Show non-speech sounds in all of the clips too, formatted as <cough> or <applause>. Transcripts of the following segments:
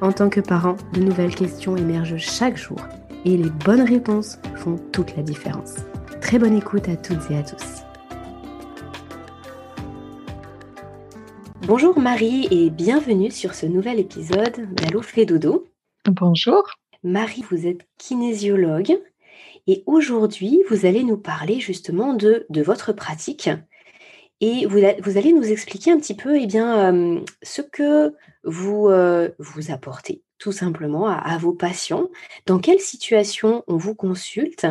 en tant que parent, de nouvelles questions émergent chaque jour et les bonnes réponses font toute la différence. Très bonne écoute à toutes et à tous. Bonjour Marie et bienvenue sur ce nouvel épisode d'Allo fait dodo. Bonjour. Marie, vous êtes kinésiologue et aujourd'hui vous allez nous parler justement de, de votre pratique et vous, allez nous expliquer un petit peu eh bien, euh, ce que vous, euh, vous apportez tout simplement à, vos patients, dans quelle situation on vous consulte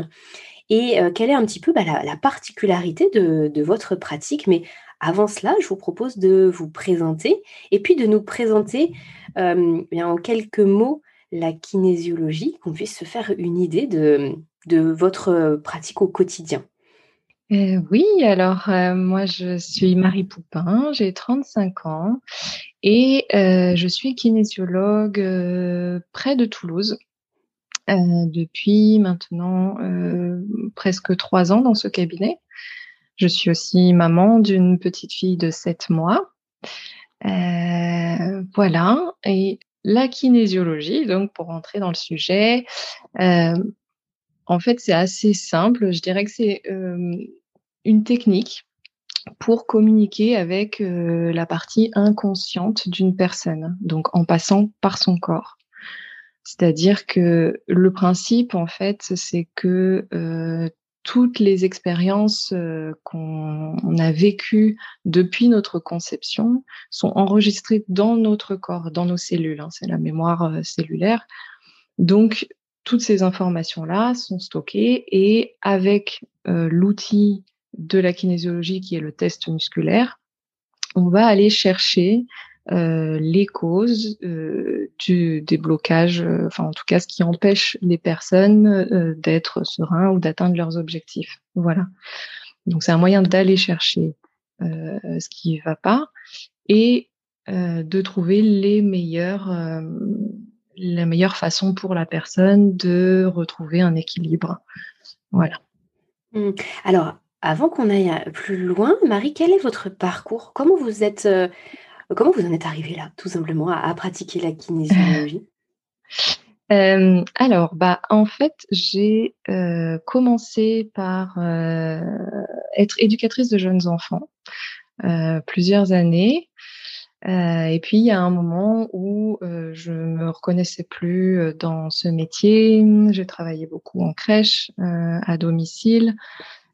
et euh, quelle est un petit peu bah, la, particularité de, votre pratique. Mais avant cela, je vous propose de vous présenter et puis de nous présenter bien, en quelques mots la kinésiologie, qu'on puisse se faire une idée de votre pratique au quotidien. Euh, oui, alors euh, moi je suis Marie Poupin, j'ai 35 ans et euh, je suis kinésiologue près de Toulouse depuis maintenant presque trois ans dans ce cabinet. Je suis aussi maman d'une petite fille de 7 mois. voilà, et la kinésiologie, donc pour rentrer dans le sujet, en fait, c'est assez simple. Je dirais que c'est une technique pour communiquer avec la partie inconsciente d'une personne, donc en passant par son corps. C'est-à-dire que le principe, en fait, c'est que toutes les expériences qu'on a vécues depuis notre conception sont enregistrées dans notre corps, dans nos cellules. Hein, c'est la mémoire cellulaire. Donc, toutes ces informations-là sont stockées et avec euh, l'outil de la kinésiologie qui est le test musculaire, on va aller chercher euh, les causes euh, du déblocage, enfin en tout cas ce qui empêche les personnes d'être sereins ou d'atteindre leurs objectifs. Voilà. Donc c'est un moyen d'aller chercher ce qui va pas et de trouver les meilleurs la meilleure façon pour la personne de retrouver un équilibre. Voilà. Mmh. Alors, avant qu'on aille plus loin, Marie, quel est votre parcours? Comment vous êtes, euh, comment vous en êtes arrivée là, tout simplement, à, pratiquer la kinésiologie? <laughs> Euh, alors, bah, en fait, j'ai euh, commencé par être éducatrice de jeunes enfants plusieurs années. Euh, et puis il y a un moment où euh, je me reconnaissais plus euh, dans ce métier. J'ai travaillé beaucoup en crèche, à domicile,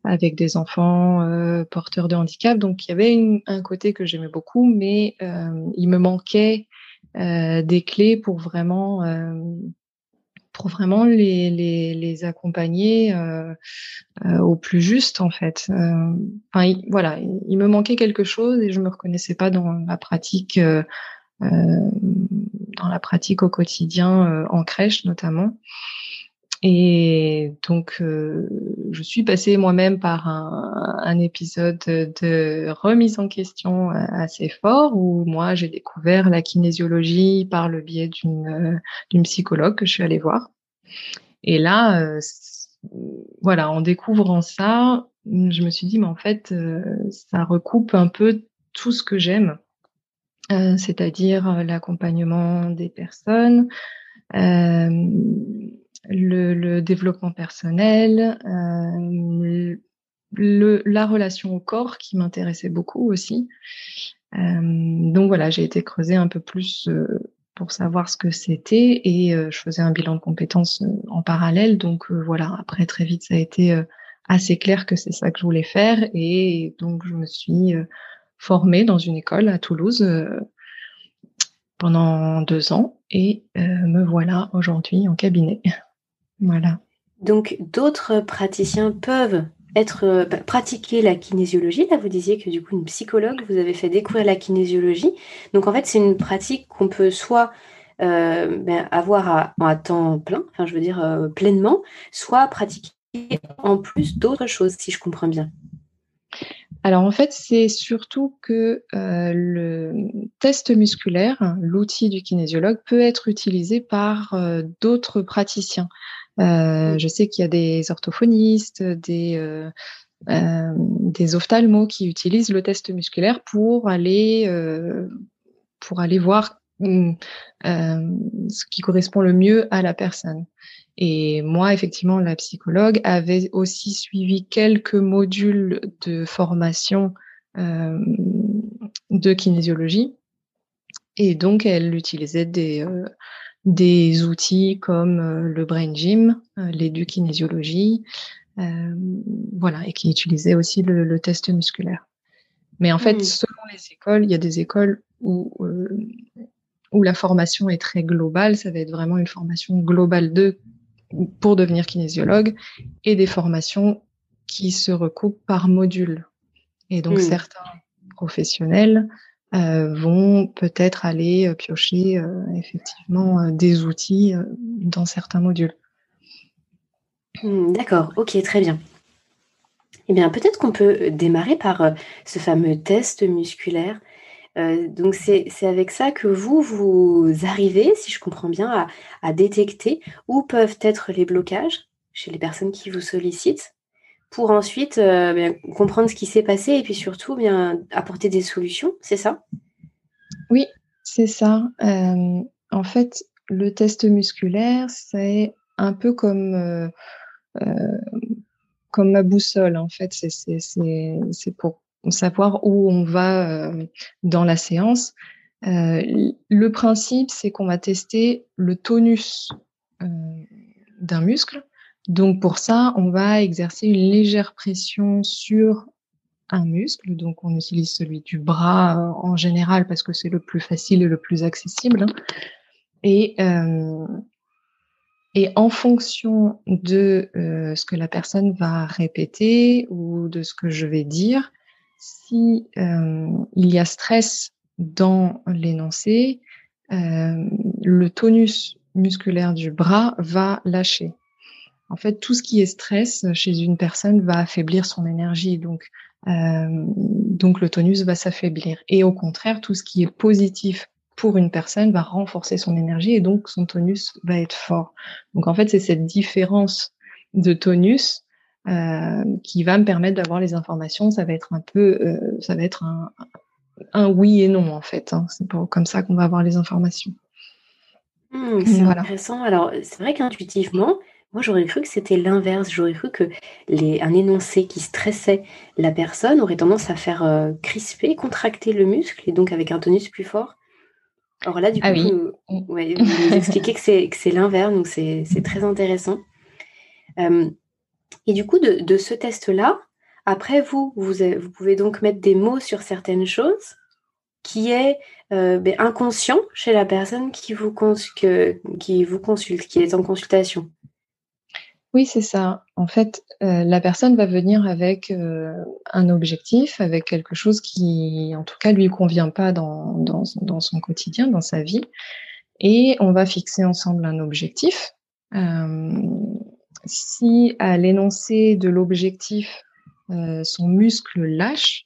avec des enfants porteurs de handicap. Donc il y avait un côté que j'aimais beaucoup, mais il me manquait des clés pour vraiment pour vraiment les, les, les accompagner euh, euh, au plus juste en fait. Euh, enfin, il, voilà, il me manquait quelque chose et je me reconnaissais pas dans la pratique, euh, dans la pratique au quotidien en crèche notamment. Et donc, je suis passée moi-même par un, épisode de remise en question assez fort où moi j'ai découvert la kinésiologie par le biais d'une d'une psychologue que je suis allée voir. Et là, voilà, en découvrant ça, je me suis dit, mais en fait, ça recoupe un peu tout ce que j'aime, c'est-à-dire l'accompagnement des personnes, le, développement personnel, euh, le, la relation au corps qui m'intéressait beaucoup aussi. Euh, donc voilà, j'ai été creuser un peu plus euh, pour savoir ce que c'était et je faisais un bilan de compétences en parallèle. Donc voilà, après très vite ça a été assez clair que c'est ça que je voulais faire et donc je me suis formée dans une école à Toulouse pendant deux ans et me voilà aujourd'hui en cabinet. Voilà. Donc d'autres praticiens peuvent être euh, pratiquer la kinésiologie. Là, vous disiez que du coup, une psychologue vous avez fait découvrir la kinésiologie. Donc en fait, c'est une pratique qu'on peut soit euh, ben, avoir à, temps plein, enfin je veux dire euh, pleinement, soit pratiquer en plus d'autres choses, si je comprends bien. Alors en fait, c'est surtout que le test musculaire, l'outil du kinésiologue, peut être utilisé par d'autres praticiens. Euh, je sais qu'il y a des orthophonistes, des, euh, euh, des ophtalmos qui utilisent le test musculaire pour aller, pour aller voir mm, ce qui correspond le mieux à la personne. Et moi, effectivement, la psychologue avait aussi suivi quelques modules de formation de kinésiologie. Et donc, elle utilisait des, des outils comme euh, le brain gym, euh, l'édukinésiologie, euh, voilà, et qui utilisait aussi le, test musculaire. Mais en fait, hmm. selon les écoles, il y a des écoles où, où la formation est très globale, ça va être vraiment une formation globale de pour devenir kinésiologue, et des formations qui se recoupent par module. Et donc hmm. certains professionnels euh, vont peut-être aller euh, piocher euh, effectivement des outils dans certains modules. Hmm, d'accord, ok, très bien. Eh bien, peut-être qu'on peut démarrer par ce fameux test musculaire. donc, c'est avec ça que vous, vous arrivez, si je comprends bien, à détecter où peuvent être les blocages chez les personnes qui vous sollicitent pour ensuite euh, comprendre ce qui s'est passé et puis surtout bien apporter des solutions, c'est ça? Oui, c'est ça. Euh, en fait, le test musculaire, c'est un peu comme, euh, comme ma boussole. En fait, c'est pour savoir où on va dans la séance. le principe, c'est qu'on va tester le tonus d'un muscle donc pour ça, on va exercer une légère pression sur un muscle. Donc on utilise celui du bras euh, en général parce que c'est le plus facile et le plus accessible. Et, euh, en fonction de euh, ce que la personne va répéter ou de ce que je vais dire, si il y a stress dans l'énoncé, le tonus musculaire du bras va lâcher. En fait, tout ce qui est stress chez une personne va affaiblir son énergie, donc euh, donc le tonus va s'affaiblir. Et au contraire, tout ce qui est positif pour une personne va renforcer son énergie et donc son tonus va être fort. Donc en fait, c'est cette différence de tonus euh, qui va me permettre d'avoir les informations. Ça va être un peu, euh, ça va être un, oui et non en fait. Hein. C'est comme ça qu'on va avoir les informations. Mmh, c'est intéressant. Alors c'est vrai qu'intuitivement, moi, j'aurais cru que c'était l'inverse. J'aurais cru que les, un énoncé qui stressait la personne aurait tendance à faire euh, crisper, contracter le muscle, et donc avec un tonus plus fort. Alors là, du ah coup, vous, nous expliquez que c'est l'inverse, donc c'est très intéressant. Euh, et du coup, de, ce test-là, après, vous, vous, vous, pouvez donc mettre des mots sur certaines choses qui est euh, ben, inconscient chez la personne qui vous, qui vous consulte, qui est en consultation. Oui, c'est ça. En fait, euh, la personne va venir avec euh, un objectif, avec quelque chose qui, en tout cas, lui convient pas dans, dans, dans, son quotidien, dans sa vie. Et on va fixer ensemble un objectif. Euh, si à l'énoncé de l'objectif, son muscle lâche,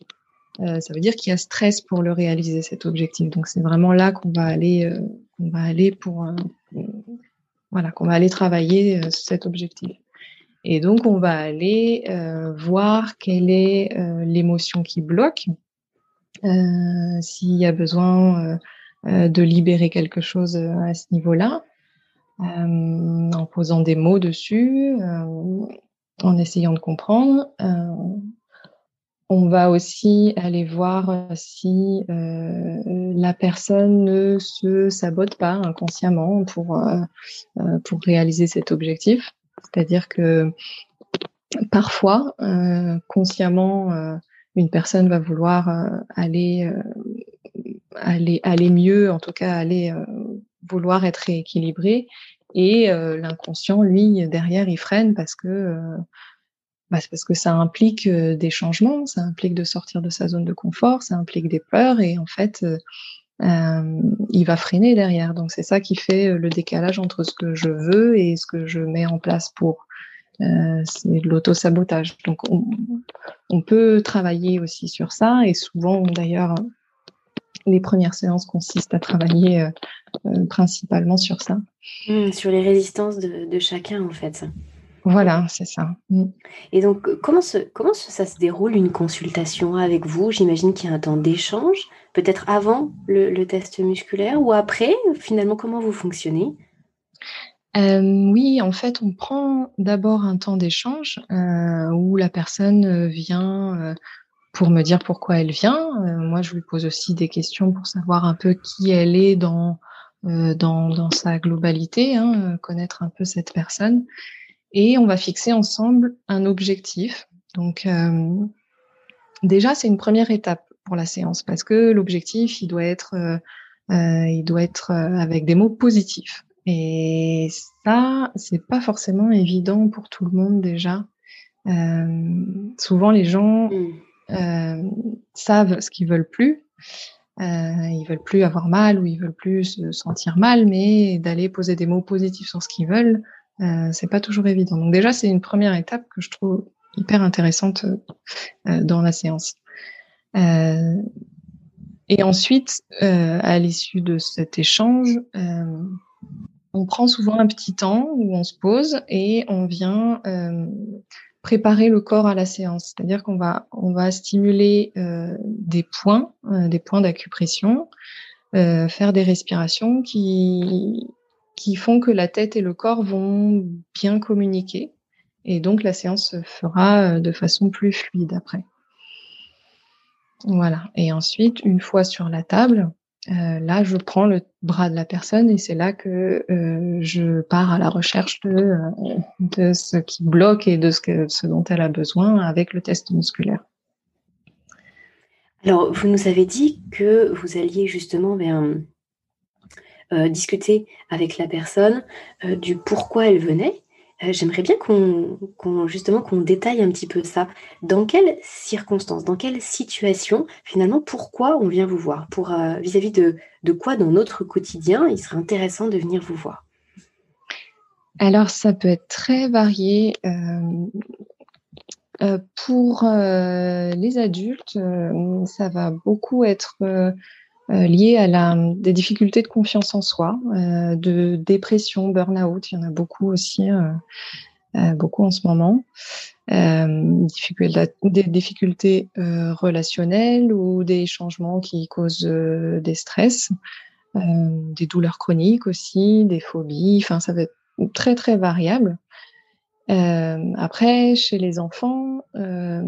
ça veut dire qu'il y a stress pour le réaliser, cet objectif. Donc, c'est vraiment là qu'on va aller, qu'on va aller pour voilà, qu'on va aller travailler euh, cet objectif. Et donc, on va aller euh, voir quelle est euh, l'émotion qui bloque, s'il y a besoin de libérer quelque chose à ce niveau-là, en posant des mots dessus, en essayant de comprendre. On va aussi aller voir si la personne ne se sabote pas inconsciemment pour, pour réaliser cet objectif. C'est-à-dire que parfois, consciemment, une personne va vouloir aller, aller, aller mieux, en tout cas aller vouloir être rééquilibré. Et l'inconscient, lui, derrière, il freine parce que bah, parce que ça implique euh, des changements, ça implique de sortir de sa zone de confort, ça implique des peurs et en fait, euh, euh il va freiner derrière. Donc c'est ça qui fait le décalage entre ce que je veux et ce que je mets en place pour. C'est de l'auto-sabotage. Donc on, peut travailler aussi sur ça et souvent d'ailleurs les premières séances consistent à travailler principalement sur ça. Mmh, sur les résistances de chacun en fait. Voilà, c'est ça. Mm. Et donc, comment, comment ça se déroule une consultation avec vous? J'imagine qu'il y a un temps d'échange, peut-être avant le, test musculaire ou après? Finalement, comment vous fonctionnez? Euh, oui, en fait, on prend d'abord un temps d'échange euh, où la personne vient euh, pour me dire pourquoi elle vient. moi, je lui pose aussi des questions pour savoir un peu qui elle est dans, dans, dans, sa globalité, hein, connaître un peu cette personne et on va fixer ensemble un objectif. Donc euh, déjà c'est une première étape pour la séance parce que l'objectif il doit être euh, euh il doit être avec des mots positifs et ça c'est pas forcément évident pour tout le monde déjà. Euh, souvent les gens mmh. savent ce qu'ils veulent plus. Euh, ils veulent plus avoir mal ou ils veulent plus se sentir mal, mais d'aller poser des mots positifs sur ce qu'ils veulent, euh, c'est pas toujours évident. Donc déjà, c'est une première étape que je trouve hyper intéressante euh, dans la séance. Euh, et ensuite, euh, à l'issue de cet échange, on prend souvent un petit temps où on se pose et on vient préparer le corps à la séance. C'est-à-dire qu'on va on va stimuler des points, des points d'acupression, faire des respirations qui qui font que la tête et le corps vont bien communiquer. Et donc, la séance se fera euh, de façon plus fluide après. Voilà. Et ensuite, une fois sur la table, euh, là, je prends le bras de la personne et c'est là que euh, je pars à la recherche de, de ce qui bloque et de ce, que, ce dont elle a besoin avec le test musculaire. Alors, vous nous avez dit que vous alliez justement vers euh, discuter avec la personne euh, du pourquoi elle venait. Euh, j'aimerais bien qu'on justement qu'on détaille un petit peu ça. Dans quelles circonstances, dans quelle situation, finalement, pourquoi on vient vous voir? Pour vis-à-vis de, de quoi dans notre quotidien il serait intéressant de venir vous voir? Alors, ça peut être très varié. pour les adultes, ça va beaucoup être liées à des difficultés de confiance en soi, euh, de dépression, burn-out. Il y en a beaucoup aussi, euh, euh beaucoup en ce moment. des difficultés relationnelles ou des changements qui causent des stress, des douleurs chroniques aussi, des phobies. Enfin, ça va être très très variable. Euh, après, chez les enfants, euh,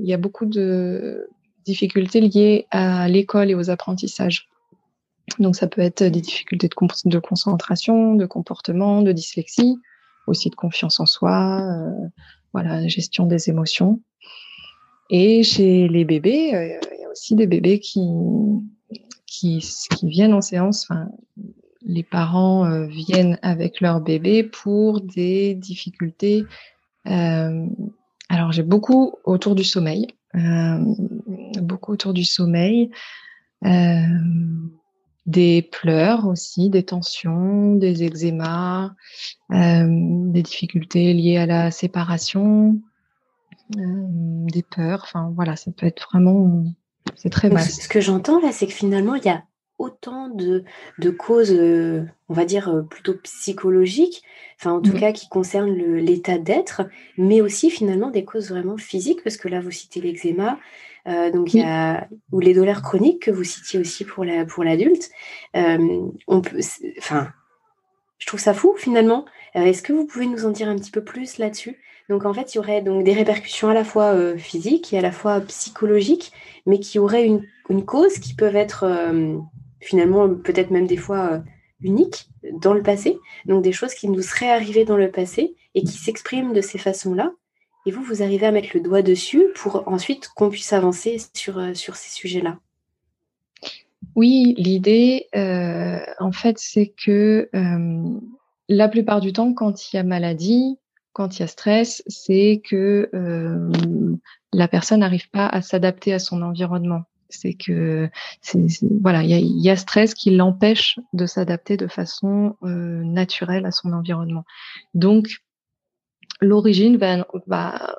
il y a beaucoup de, difficultés liées à l'école et aux apprentissages. Donc ça peut être des difficultés de, concentration, de comportement, de dyslexie, aussi de confiance en soi, euh, voilà, gestion des émotions. Et chez les bébés, euh, il y a aussi des bébés qui, qui, viennent en séance. Enfin, les parents euh, viennent avec leur bébé pour des difficultés. Alors j'ai beaucoup autour du sommeil. Euh, beaucoup autour du sommeil, euh, des pleurs aussi, des tensions, des eczémas, euh, des difficultés liées à la séparation, des peurs. Enfin voilà, ça peut être vraiment, c'est très vaste. Ce que j'entends là, c'est que finalement il y a autant de, de causes, euh, on va dire, euh, plutôt psychologiques, enfin en tout mmh. cas qui concernent l'état d'être, mais aussi finalement des causes vraiment physiques, parce que là vous citez l'eczéma, euh, donc il y a, ou les douleurs chroniques que vous citiez aussi pour la pour l'adulte. on peut, enfin, je trouve ça fou finalement. Est-ce que vous pouvez nous en dire un petit peu plus là-dessus? Donc en fait, il y aurait donc des répercussions à la fois physiques et à la fois psychologiques, mais qui auraient une, une cause qui peuvent être finalement peut-être même des fois uniques dans le passé. Donc des choses qui nous seraient arrivées dans le passé et qui s'expriment de ces façons-là. Et vous, vous arrivez à mettre le doigt dessus pour ensuite qu'on puisse avancer sur, euh, sur ces sujets-là. Oui, l'idée, euh, en fait, c'est que euh, la plupart du temps, quand il y a maladie, quand il y a stress, c'est que la personne n'arrive pas à s'adapter à son environnement. C'est que, voilà, il y a, stress qui l'empêche de s'adapter de façon naturelle à son environnement. Donc, l'origine va,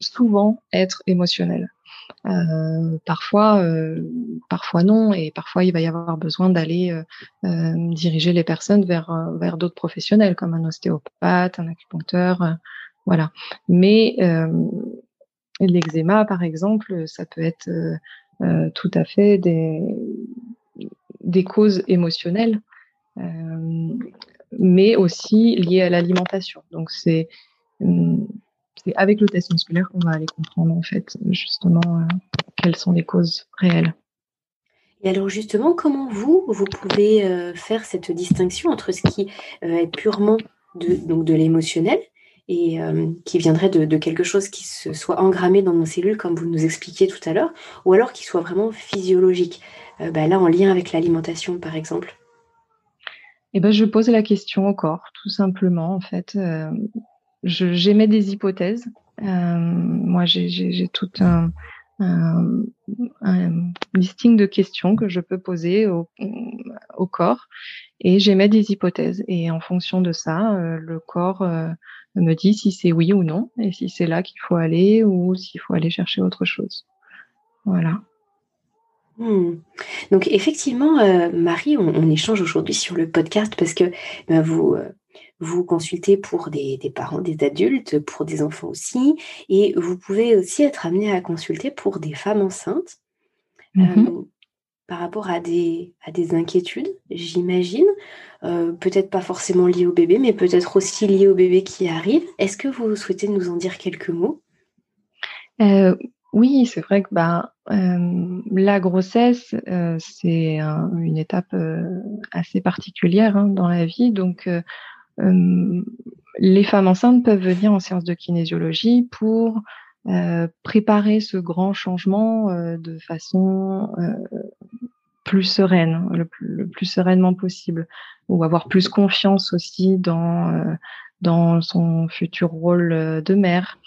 souvent être émotionnelle. Euh, parfois, euh, parfois non, et parfois il va y avoir besoin d'aller euh, diriger les personnes vers vers d'autres professionnels comme un ostéopathe, un acupuncteur, voilà. Mais l'eczéma, par exemple, ça peut être tout à fait des causes émotionnelles mais aussi lié à l'alimentation. Donc c'est avec le test musculaire qu'on va aller comprendre en fait justement euh, quelles sont les causes réelles. Et alors justement, comment vous, pouvez euh, faire cette distinction entre ce qui euh, est purement de l'émotionnel et qui viendrait de, quelque chose qui se soit engrammé dans nos cellules, comme vous nous expliquiez tout à l'heure, ou alors qui soit vraiment physiologique, bah, là en lien avec l'alimentation par exemple eh ben, je pose la question au corps, tout simplement. En fait, euh, j'émets des hypothèses. Euh, moi, j'ai tout un, listing de questions que je peux poser au, corps et j'émets des hypothèses. Et en fonction de ça, euh, le corps me dit si c'est oui ou non et si c'est là qu'il faut aller ou s'il faut aller chercher autre chose. Voilà. Hmm. Donc effectivement, euh, Marie, on, échange aujourd'hui sur le podcast parce que ben, vous euh, vous consultez pour des, parents, des adultes, pour des enfants aussi, et vous pouvez aussi être amené à consulter pour des femmes enceintes mm-hmm. euh, par rapport à des, inquiétudes, j'imagine, peut-être pas forcément liées au bébé, mais peut-être aussi liées au bébé qui arrive. Est-ce que vous souhaitez nous en dire quelques mots? Oui, c'est vrai que bah, euh, la grossesse, euh, c'est une étape euh, assez particulière hein, dans la vie. Donc, les femmes enceintes peuvent venir en séance de kinésiologie pour préparer ce grand changement de façon plus sereine, le plus, sereinement possible, ou avoir plus confiance aussi dans dans son futur rôle de mère.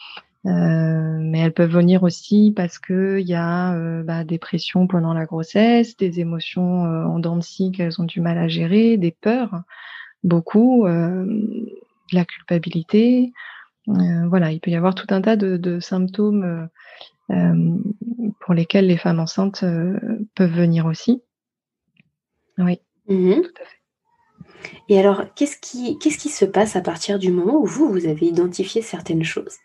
Euh, mais elles peuvent venir aussi parce que il y a euh, bah, des pressions pendant la grossesse, des émotions euh, en dents de scie qu'elles ont du mal à gérer, des peurs, beaucoup, de la culpabilité. voilà, il peut y avoir tout un tas de, de symptômes pour lesquels les femmes enceintes peuvent venir aussi. Oui, mmh tout à fait. Et alors, qu'est-ce qui, qu'est-ce qui se passe à partir du moment où vous, vous avez identifié certaines choses?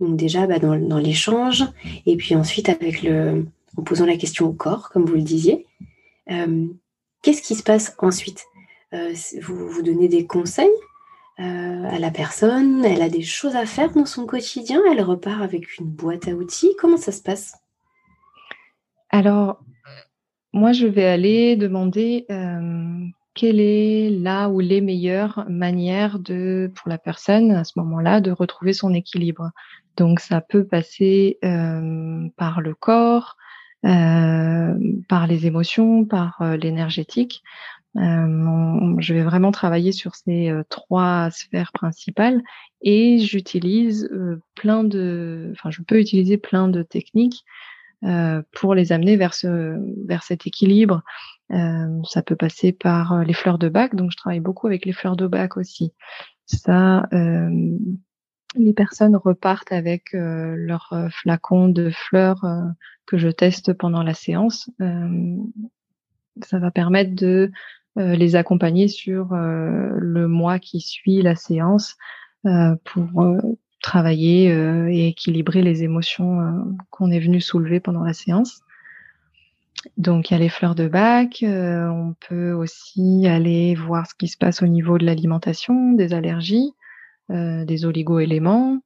Donc déjà bah, dans, l'échange, et puis ensuite avec le, en posant la question au corps, comme vous le disiez. Euh, qu'est-ce qui se passe ensuite? Euh, vous, vous donnez des conseils euh, à la personne, elle a des choses à faire dans son quotidien, elle repart avec une boîte à outils. Comment ça se passe? Alors, moi, je vais aller demander quelle est la ou les meilleures manières de, pour la personne à ce moment-là de retrouver son équilibre. Donc ça peut passer euh, par le corps, euh, par les émotions, par euh, l'énergétique. je vais vraiment travailler sur ces trois sphères principales et j'utilise plein de, enfin je peux utiliser plein de techniques pour les amener vers ce, vers cet équilibre. ça peut passer par les fleurs de bac, donc je travaille beaucoup avec les fleurs de bac aussi. Ça, les personnes repartent avec euh, leur euh, flacon de fleurs euh, que je teste pendant la séance. ça va permettre de les accompagner sur le mois qui suit la séance pour travailler et équilibrer les émotions qu'on est venu soulever pendant la séance. donc il y a les fleurs de bac. on peut aussi aller voir ce qui se passe au niveau de l'alimentation, des allergies, des oligo-éléments,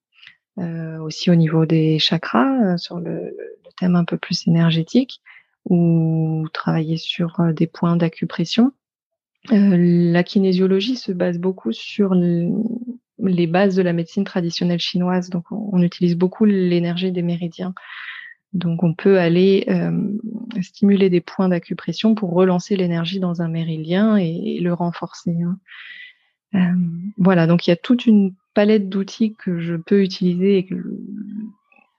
aussi au niveau des chakras sur le, le, thème un peu plus énergétique, ou travailler sur des points d'acupression. la kinésiologie se base beaucoup sur les bases de la médecine traditionnelle chinoise. Donc, on, utilise beaucoup l'énergie des méridiens. Donc, on peut aller euh, stimuler des points d'acupression pour relancer l'énergie dans un méridien et, le renforcer. Hein. Euh, voilà, donc il y a toute une palette d'outils que je peux utiliser et que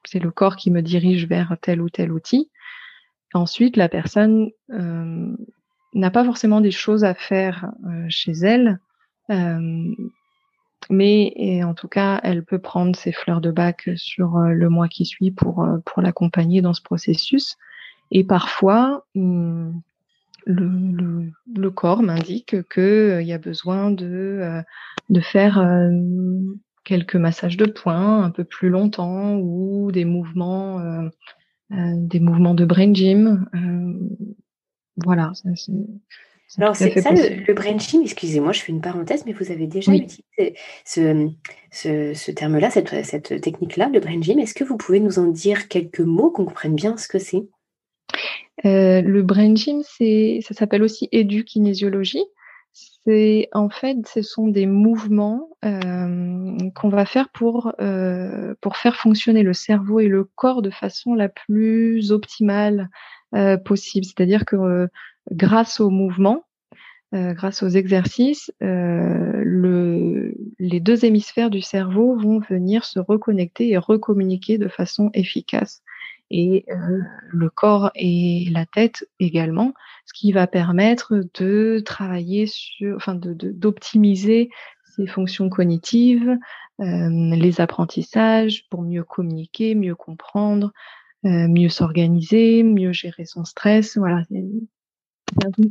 c'est le corps qui me dirige vers tel ou tel outil. Ensuite, la personne euh, n'a pas forcément des choses à faire chez elle, mais en tout cas, elle peut prendre ses fleurs de bac sur euh, le mois qui suit pour, euh, pour l'accompagner dans ce processus. Et parfois, hum, le, le, corps m'indique qu'il euh, y a besoin de, de faire quelques massages de points un peu plus longtemps ou des mouvements, des mouvements de brain gym. voilà, c'est alors, c'est ça le, brain gym, excusez-moi, je fais une parenthèse, mais vous avez déjà utilisé ce, ce, terme-là, cette, cette technique-là, le brain gym. Est-ce que vous pouvez nous en dire quelques mots, qu'on comprenne bien ce que c'est? Euh, Le brain gym, ça s'appelle aussi édukinésiologie. C'est en fait, ce sont des mouvements euh, qu'on va faire pour, euh, pour faire fonctionner le cerveau et le corps de façon la plus optimale possible. C'est-à-dire que grâce au mouvement, euh, grâce aux exercices, euh, le, les deux hémisphères du cerveau vont venir se reconnecter et recommuniquer de façon efficace. Et euh, le corps et la tête également, ce qui va permettre de travailler sur, enfin, d'optimiser de, ces fonctions cognitives, les apprentissages pour mieux communiquer, mieux comprendre, mieux s'organiser, mieux gérer son stress. Voilà,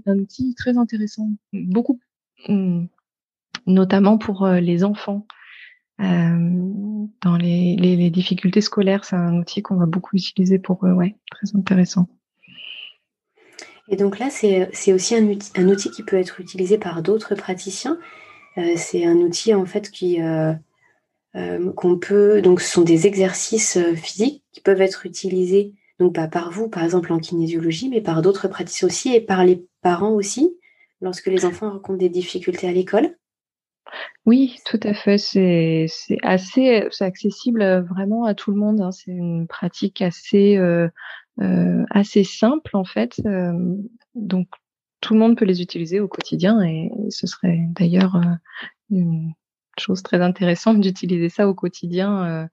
un, outil très intéressant, beaucoup, hmm, notamment pour euh, les enfants. Euh, dans les, difficultés scolaires, c'est un outil qu'on va beaucoup utiliser pour eux, ouais, très intéressant. Et donc là, c'est aussi un outil, un outil qui peut être utilisé par d'autres praticiens. Euh, c'est un outil en fait qui qu'on peut donc ce sont des exercices physiques qui peuvent être utilisés donc pas par vous, par exemple en kinésiologie, mais par d'autres praticiens aussi et par les parents aussi, lorsque les enfants rencontrent des difficultés à l'école oui, tout à fait. C'est assez accessible euh, vraiment à tout le monde. Hein. C'est une pratique assez euh, euh, assez simple en fait. donc tout le monde peut les utiliser au quotidien et ce serait d'ailleurs une chose très intéressante d'utiliser ça au quotidien euh,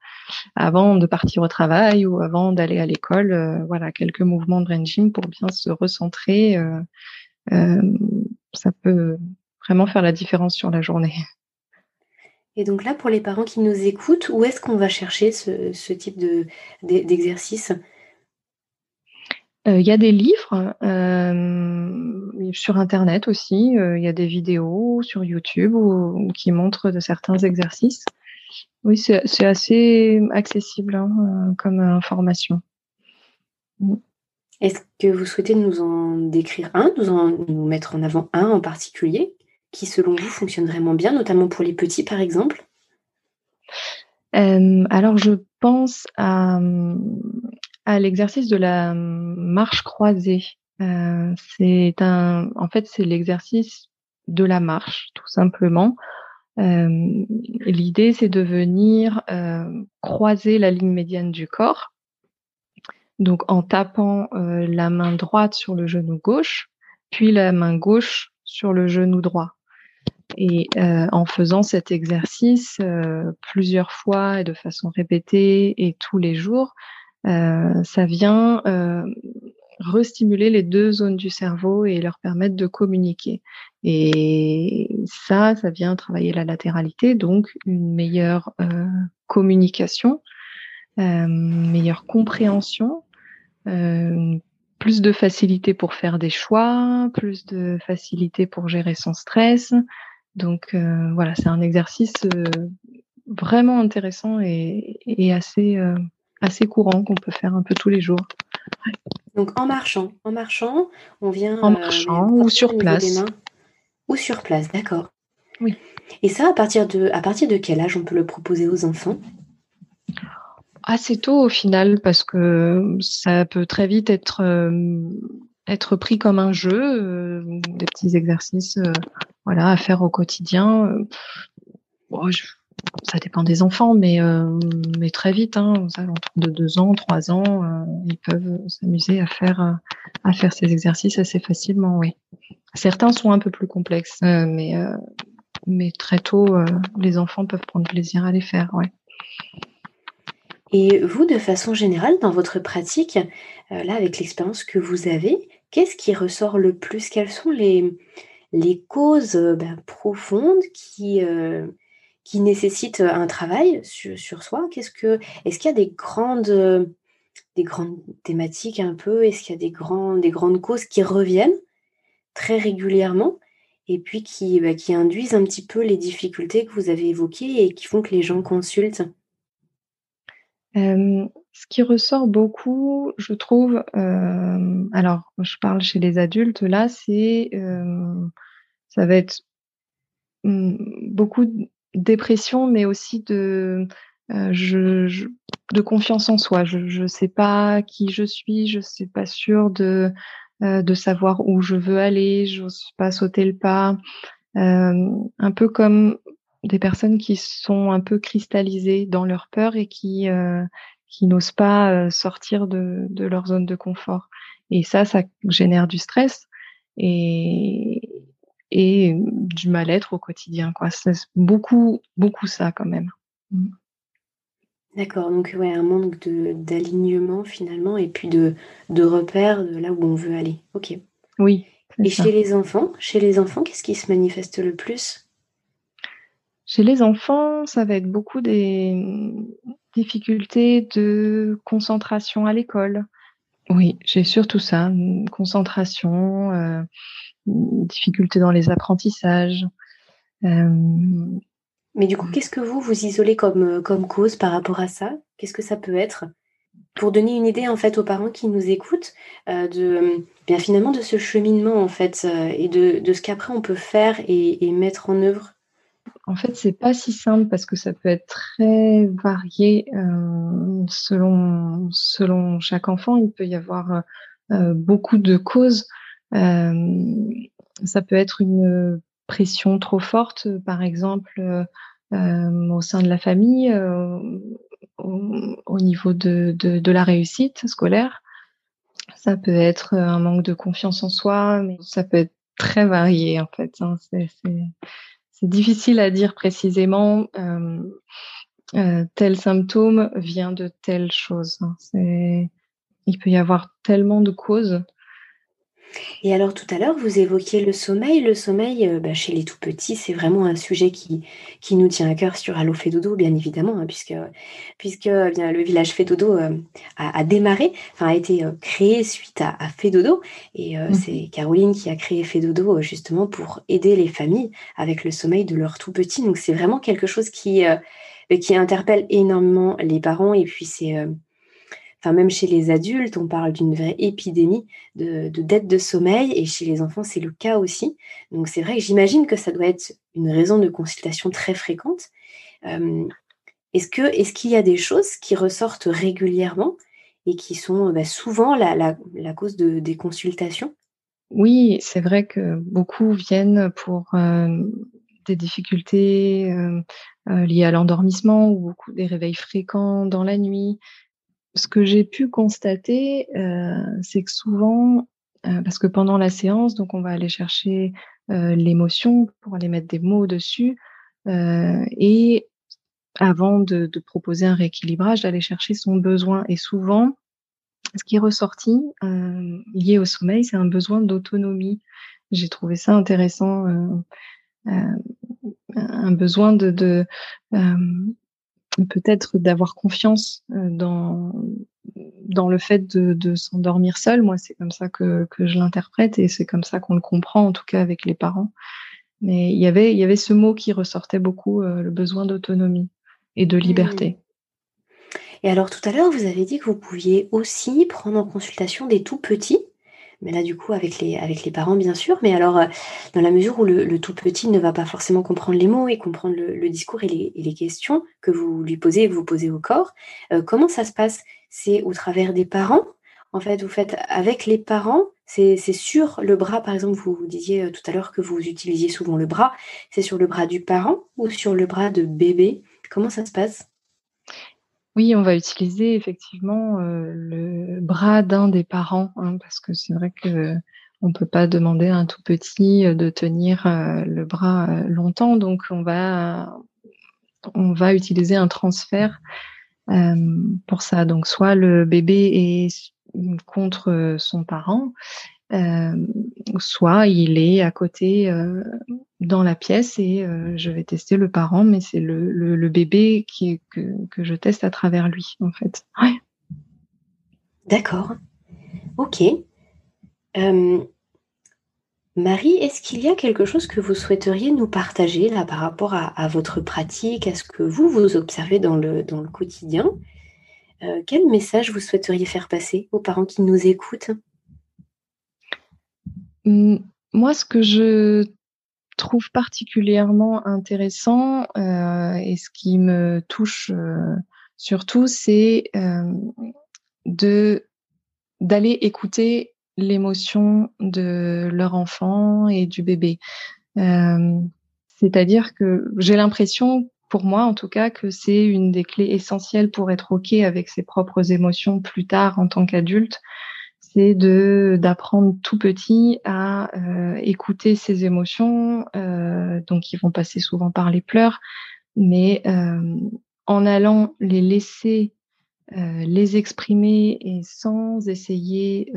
avant de partir au travail ou avant d'aller à l'école. Euh, voilà, quelques mouvements de gym pour bien se recentrer. Euh, ça peut vraiment faire la différence sur la journée. <laughs> Et donc là, pour les parents qui nous écoutent, où est-ce qu'on va chercher ce, type d'exercice? Il y a des livres euh, sur Internet aussi. Il y a des vidéos sur YouTube qui montrent de certains exercices. Oui, c'est assez accessible hein, comme information. Mm. Est-ce que vous souhaitez nous en décrire un, nous, en, nous mettre en avant un en particulier qui, selon vous, fonctionne vraiment bien, notamment pour les petits, par exemple? Alors, je pense à l'exercice de la marche croisée. Euh, c'est un, en fait, c'est l'exercice de la marche, tout simplement. Euh, l'idée, c'est de venir euh, croiser la ligne médiane du corps. Donc, en tapant la main droite sur le genou gauche, puis la main gauche sur le genou droit. Et en faisant cet exercice plusieurs fois et de façon répétée et tous les jours, ça vient euh, restimuler les deux zones du cerveau et leur permettre de communiquer. Et ça, ça vient travailler la latéralité, donc une meilleure euh, communication, euh, meilleure compréhension, euh, plus de facilité pour faire des choix, plus de facilité pour gérer son stress. Donc voilà, c'est un exercice vraiment intéressant et, et assez assez courant qu'on peut faire un peu tous les jours. Donc en marchant, en marchant, on vient en marchant ou sur place. Ou sur place, d'accord. Oui. Et ça, à partir de, à partir de quel âge on peut le proposer aux enfants? Assez tôt au final, parce que ça peut très vite être, euh, être pris comme un jeu, euh, des petits exercices euh, voilà, à faire au quotidien. Ça dépend des enfants, mais, mais très vite, hein, de deux ans, trois ans, ils peuvent s'amuser à faire, à faire ces exercices assez facilement, oui. Certains sont un peu plus complexes, mais, mais très tôt, les enfants peuvent prendre plaisir à les faire. Et vous, de façon générale, dans votre pratique, euh, là, avec l'expérience que vous avez, qu'est-ce qui ressort le plus? Quelles sont les, les causes euh, ben, profondes qui, euh, qui nécessitent un travail sur, soi? Qu'est-ce que, Est-ce qu'il y a des grandes, des grandes thématiques un peu? Est-ce qu'il y a des, grands, des grandes causes qui reviennent très régulièrement et puis qui, ben, qui induisent un petit peu les difficultés que vous avez évoquées et qui font que les gens consultent? Ce qui ressort beaucoup, je trouve, alors je parle chez les adultes là, c'est ça va être mmh, beaucoup dépression, mais aussi de je, de confiance en soi. Je ne sais pas qui je suis, je ne suis pas sûre de de savoir où je veux aller, je n'ose pas sauter le pas. un peu comme des personnes qui sont un peu cristallisées dans leur peur et qui euh, qui n'osent pas euh, sortir de, de, leur zone de confort. Et ça, ça génère du stress et, et du mal-être au quotidien. Quoi. C'est beaucoup, beaucoup ça quand même. Mmh. D'accord, donc ouais, un manque d'alignement finalement et puis de, de repères de là où on veut aller. Ok. Oui. Et chez les enfants, chez les enfants, qu'est-ce qui se manifeste le plus? Chez les enfants, ça va être beaucoup des difficultés de concentration à l'école. Oui, j'ai surtout ça, concentration, euh, difficultés dans les apprentissages. Euh, Mais du coup, qu'est-ce que vous vous isolez comme, comme cause par rapport à ça? Qu'est-ce que ça peut être? Pour donner une idée en fait aux parents qui nous écoutent euh, de bien finalement de ce cheminement en fait et de, de ce qu'après on peut faire et, et mettre en œuvre? En fait, c'est pas si simple parce que ça peut être très varié euh, selon selon chaque enfant. Il peut y avoir euh, beaucoup de causes. Euh, ça peut être une pression trop forte, par exemple, au sein de la famille, au, niveau de, de, la réussite scolaire. Ça peut être un manque de confiance en soi, mais ça peut être très varié en fait. Hein. C'est difficile à dire précisément euh, euh, tel symptôme vient de telle chose. Hein. il peut y avoir tellement de causes et alors tout à l'heure, vous évoquiez le sommeil. Le sommeil, euh, bah, chez les tout petits, c'est vraiment un sujet qui, qui nous tient à cœur sur Allo Fédodo, bien évidemment, hein, puisque, puisque eh bien, le village Fédodo euh, a, démarré, enfin a été euh, créé suite à, à Fédodo. Et mmh. c'est Caroline qui a créé Fédodo justement pour aider les familles avec le sommeil de leurs tout petits. Donc c'est vraiment quelque chose qui, qui interpelle énormément les parents. Et puis c'est enfin même chez les adultes, on parle d'une vraie épidémie de, de dette de sommeil et chez les enfants, c'est le cas aussi. Donc c'est vrai que j'imagine que ça doit être une raison de consultation très fréquente. Euh, est-ce que est-ce qu'il y a des choses qui ressortent régulièrement et qui sont bah, souvent la, la, cause de, des consultations? Oui, c'est vrai que beaucoup viennent pour euh, des difficultés euh, liées à l'endormissement ou beaucoup des réveils fréquents dans la nuit, ce que j'ai pu constater, euh, c'est que souvent, euh, parce que pendant la séance, donc on va aller chercher euh, l'émotion pour aller mettre des mots dessus, et avant de, de, proposer un rééquilibrage, d'aller chercher son besoin. Et souvent, ce qui est ressorti lié au sommeil, c'est un besoin d'autonomie. J'ai trouvé ça intéressant. un besoin de, de peut-être d'avoir confiance euh, dans dans le fait de, de s'endormir seul. Moi, c'est comme ça que, que je l'interprète et c'est comme ça qu'on le comprend, en tout cas avec les parents. Mais il y avait, il y avait ce mot qui ressortait beaucoup, euh, le besoin d'autonomie et de liberté. Mmh. Et alors tout à l'heure, vous avez dit que vous pouviez aussi prendre en consultation des tout petits mais là du coup avec les, avec les parents bien sûr, mais alors euh, dans la mesure où le, tout petit ne va pas forcément comprendre les mots et comprendre le, discours et les, questions que vous lui posez et vous posez au corps, euh, comment ça se passe? C'est au travers des parents? En fait, vous faites avec les parents, c'est sur le bras, par exemple, vous, vous disiez euh, tout à l'heure que vous utilisiez souvent le bras, c'est sur le bras du parent ou sur le bras de bébé? Comment ça se passe? Oui, on va utiliser effectivement le bras d'un des parents, hein, parce que c'est vrai que on peut pas demander à un tout petit de tenir le bras longtemps, donc on va on va utiliser un transfert pour ça. Donc soit le bébé est contre son parent, soit il est à côté dans la pièce et euh, je vais tester le parent, mais c'est le, bébé que, je teste à travers lui, en fait. D'accord. Ok. Euh, Marie, est-ce qu'il y a quelque chose que vous souhaiteriez nous partager là par rapport à, votre pratique, à ce que vous, vous observez dans le, quotidien? Euh, Quel message vous souhaiteriez faire passer aux parents qui nous écoutent? Moi, ce que je trouve particulièrement intéressant euh, et ce qui me touche euh, surtout, c'est euh, d'aller écouter l'émotion de leur enfant et du bébé. C'est-à-dire que j'ai l'impression, pour moi en tout cas, que c'est une des clés essentielles pour être ok avec ses propres émotions plus tard en tant qu'adulte c'est de d'apprendre tout petit à euh, écouter ses émotions. Euh, donc, ils vont passer souvent par les pleurs, mais euh, en allant les laisser les exprimer et sans essayer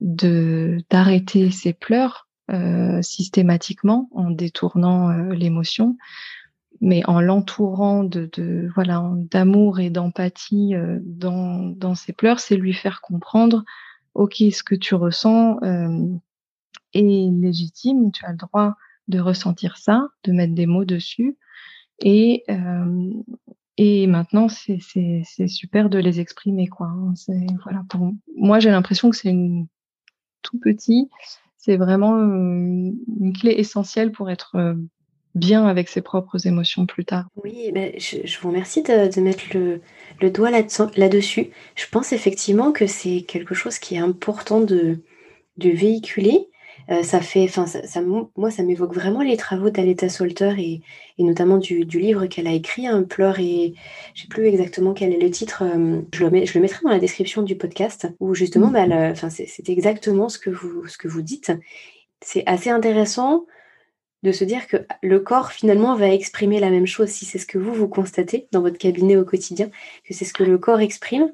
de d'arrêter ses pleurs systématiquement en détournant l'émotion, mais en l'entourant de, de, voilà d'amour et d'empathie dans dans ses pleurs, c'est lui faire comprendre ok, ce que tu ressens euh, est légitime, tu as le droit de ressentir ça, de mettre des mots dessus. Et, euh, et maintenant, c'est super de les exprimer. Quoi. Hein. Voilà, pour moi, j'ai l'impression que c'est une tout petit. C'est vraiment une, une clé essentielle pour être euh, bien avec ses propres émotions plus tard. Oui, ben, je, vous remercie de, mettre le, doigt là-dessus. je pense effectivement que c'est quelque chose qui est important de, de véhiculer. Euh, ça fait, enfin, ça, moi, ça m'évoque vraiment les travaux d'Aleta Solter et, et, notamment du, livre qu'elle a écrit, Un pleur et je sais plus exactement quel est le titre. Euh, je, le je le mettrai dans la description du podcast où justement, mmh. bah, enfin, c'est exactement ce que vous, ce que vous dites. C'est assez intéressant de se dire que le corps finalement va exprimer la même chose si c'est ce que vous vous constatez dans votre cabinet au quotidien, que c'est ce que le corps exprime.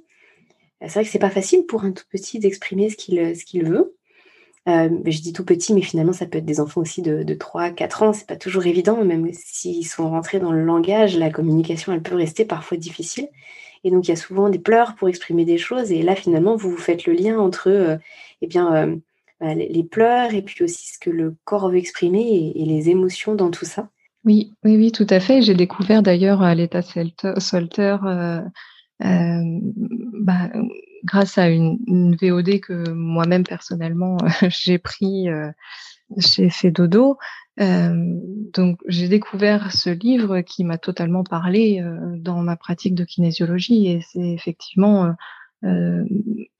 C'est vrai que c'est pas facile pour un tout petit d'exprimer ce qu'il veut. Euh, je dis tout petit, mais finalement ça peut être des enfants aussi de, de 3, 4 ans, c'est pas toujours évident, même s'ils sont rentrés dans le langage, la communication elle peut rester parfois difficile. Et donc il y a souvent des pleurs pour exprimer des choses, et là finalement vous vous faites le lien entre euh, eh bien, euh, les pleurs et puis aussi ce que le corps veut exprimer et, les émotions dans tout ça. Oui, oui, oui, tout à fait. J'ai découvert d'ailleurs à l'état Solter, euh, euh, bah, grâce à une, VOD que moi-même personnellement <laughs> j'ai pris euh, chez Fedodo. donc j'ai découvert ce livre qui m'a totalement parlé dans ma pratique de kinésiologie et c'est effectivement euh,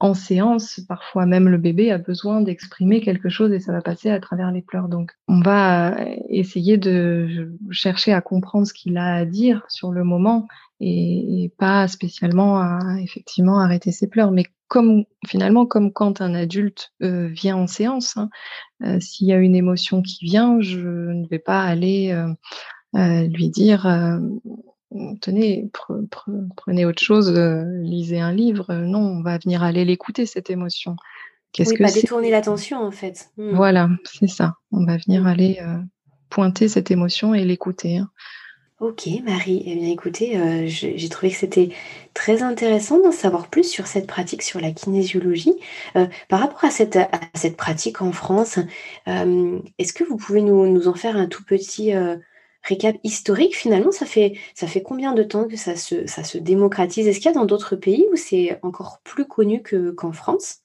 en séance, parfois même le bébé a besoin d'exprimer quelque chose et ça va passer à travers les pleurs. Donc, on va essayer de chercher à comprendre ce qu'il a à dire sur le moment et, pas spécialement à effectivement arrêter ses pleurs. Mais comme finalement, comme quand un adulte euh, vient en séance, hein, euh, s'il y a une émotion qui vient, je ne vais pas aller lui dire tenez, prenez autre chose, euh, lisez un livre. Non, on va venir aller l'écouter, cette émotion. Qu'est-ce oui, que pas détourner l'attention, en fait. Hmm. Voilà, c'est ça. On va venir hmm. aller euh, pointer cette émotion et l'écouter. Hein. Ok, Marie. Eh bien, écoutez, euh, j'ai trouvé que c'était très intéressant d'en savoir plus sur cette pratique, sur la kinésiologie. par rapport à cette, à cette pratique en France, est-ce que vous pouvez nous, nous, en faire un tout petit récap historique, finalement, ça fait, ça fait combien de temps que ça se, ça se démocratise? Est-ce qu'il y a dans d'autres pays où c'est encore plus connu qu'en France?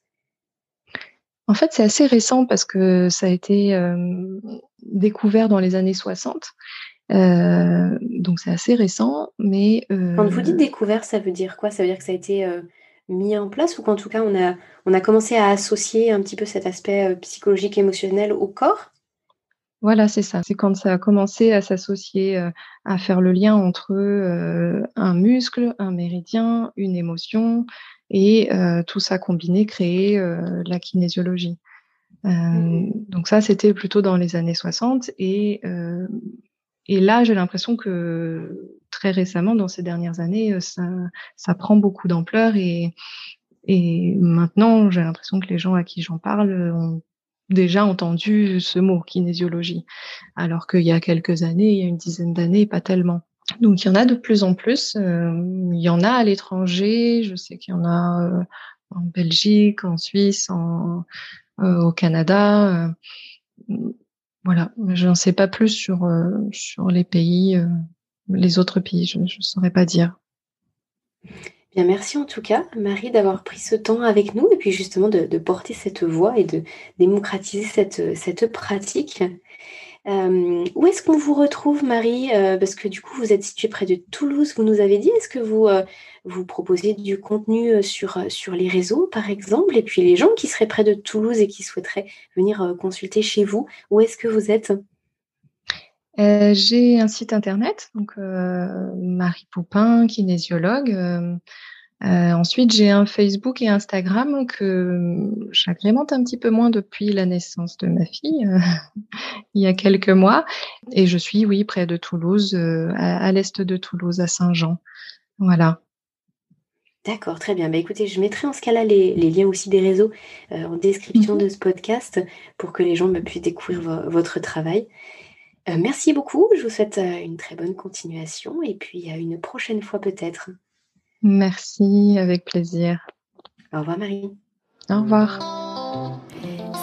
En fait, c'est assez récent parce que ça a été découvert dans les années 60. donc c'est assez récent, mais... Quand vous dites découvert, ça veut dire quoi? Ça veut dire que ça a été mis en place ou qu'en tout cas on a, on a commencé à associer un petit peu cet aspect psychologique, émotionnel au corps? Voilà, c'est ça. C'est quand ça a commencé à s'associer, euh, à faire le lien entre euh, un muscle, un méridien, une émotion, et euh, tout ça combiné créer la kinésiologie. Mmh donc ça, c'était plutôt dans les années 60. Et, et là, j'ai l'impression que très récemment, dans ces dernières années, ça, ça prend beaucoup d'ampleur. Et, et maintenant, j'ai l'impression que les gens à qui j'en parle ont déjà entendu ce mot kinésiologie, alors qu'il y a quelques années, il y a une dizaine d'années, pas tellement. Donc il y en a de plus en plus. Euh, il y en a à l'étranger. Je sais qu'il y en a euh, en Belgique, en Suisse, euh, au Canada. voilà, je n'en sais pas plus sur sur les pays, les autres pays. Je ne saurais pas dire merci en tout cas, Marie, d'avoir pris ce temps avec nous et puis justement de, porter cette voix et de démocratiser cette, pratique. Euh, où est-ce qu'on vous retrouve, Marie? Euh, Parce que du coup, vous êtes située près de Toulouse, vous nous avez dit. Est-ce que vous, euh, vous proposez du contenu sur les réseaux, par exemple? Et puis les gens qui seraient près de Toulouse et qui souhaiteraient venir consulter chez vous, où est-ce que vous êtes? J'ai un site internet, donc Marie Poupin, kinésiologue. Euh, ensuite, j'ai un Facebook et Instagram que j'agrémente un petit peu moins depuis la naissance de ma fille, euh, <laughs> il y a quelques mois. Et je suis, oui, près de Toulouse, euh, à, l'est de Toulouse, à Saint-Jean. Voilà. D'accord, très bien. Bah, écoutez, je mettrai en ce cas-là les, liens aussi des réseaux en description mhm. de ce podcast pour que les gens puissent découvrir votre travail. Merci beaucoup. Je vous souhaite une très bonne continuation et puis à une prochaine fois peut-être. Merci, avec plaisir. Au revoir Marie. Au revoir.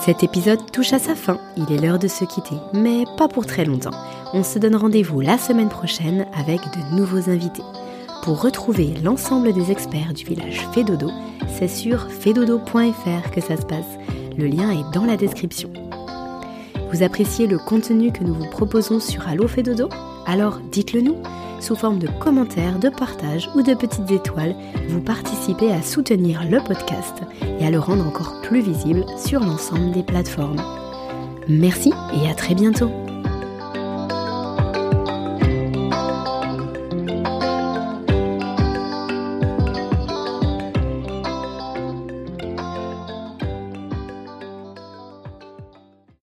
Cet épisode touche à sa fin, il est l'heure de se quitter, mais pas pour très longtemps. On se donne rendez-vous la semaine prochaine avec de nouveaux invités. Pour retrouver l'ensemble des experts du village Fédodo, c'est sur fedodo.fr que ça se passe. Le lien est dans la description. Vous appréciez le contenu que nous vous proposons sur Allo Fédodo Alors dites-le nous sous forme de commentaires, de partages ou de petites étoiles, vous participez à soutenir le podcast et à le rendre encore plus visible sur l'ensemble des plateformes. Merci et à très bientôt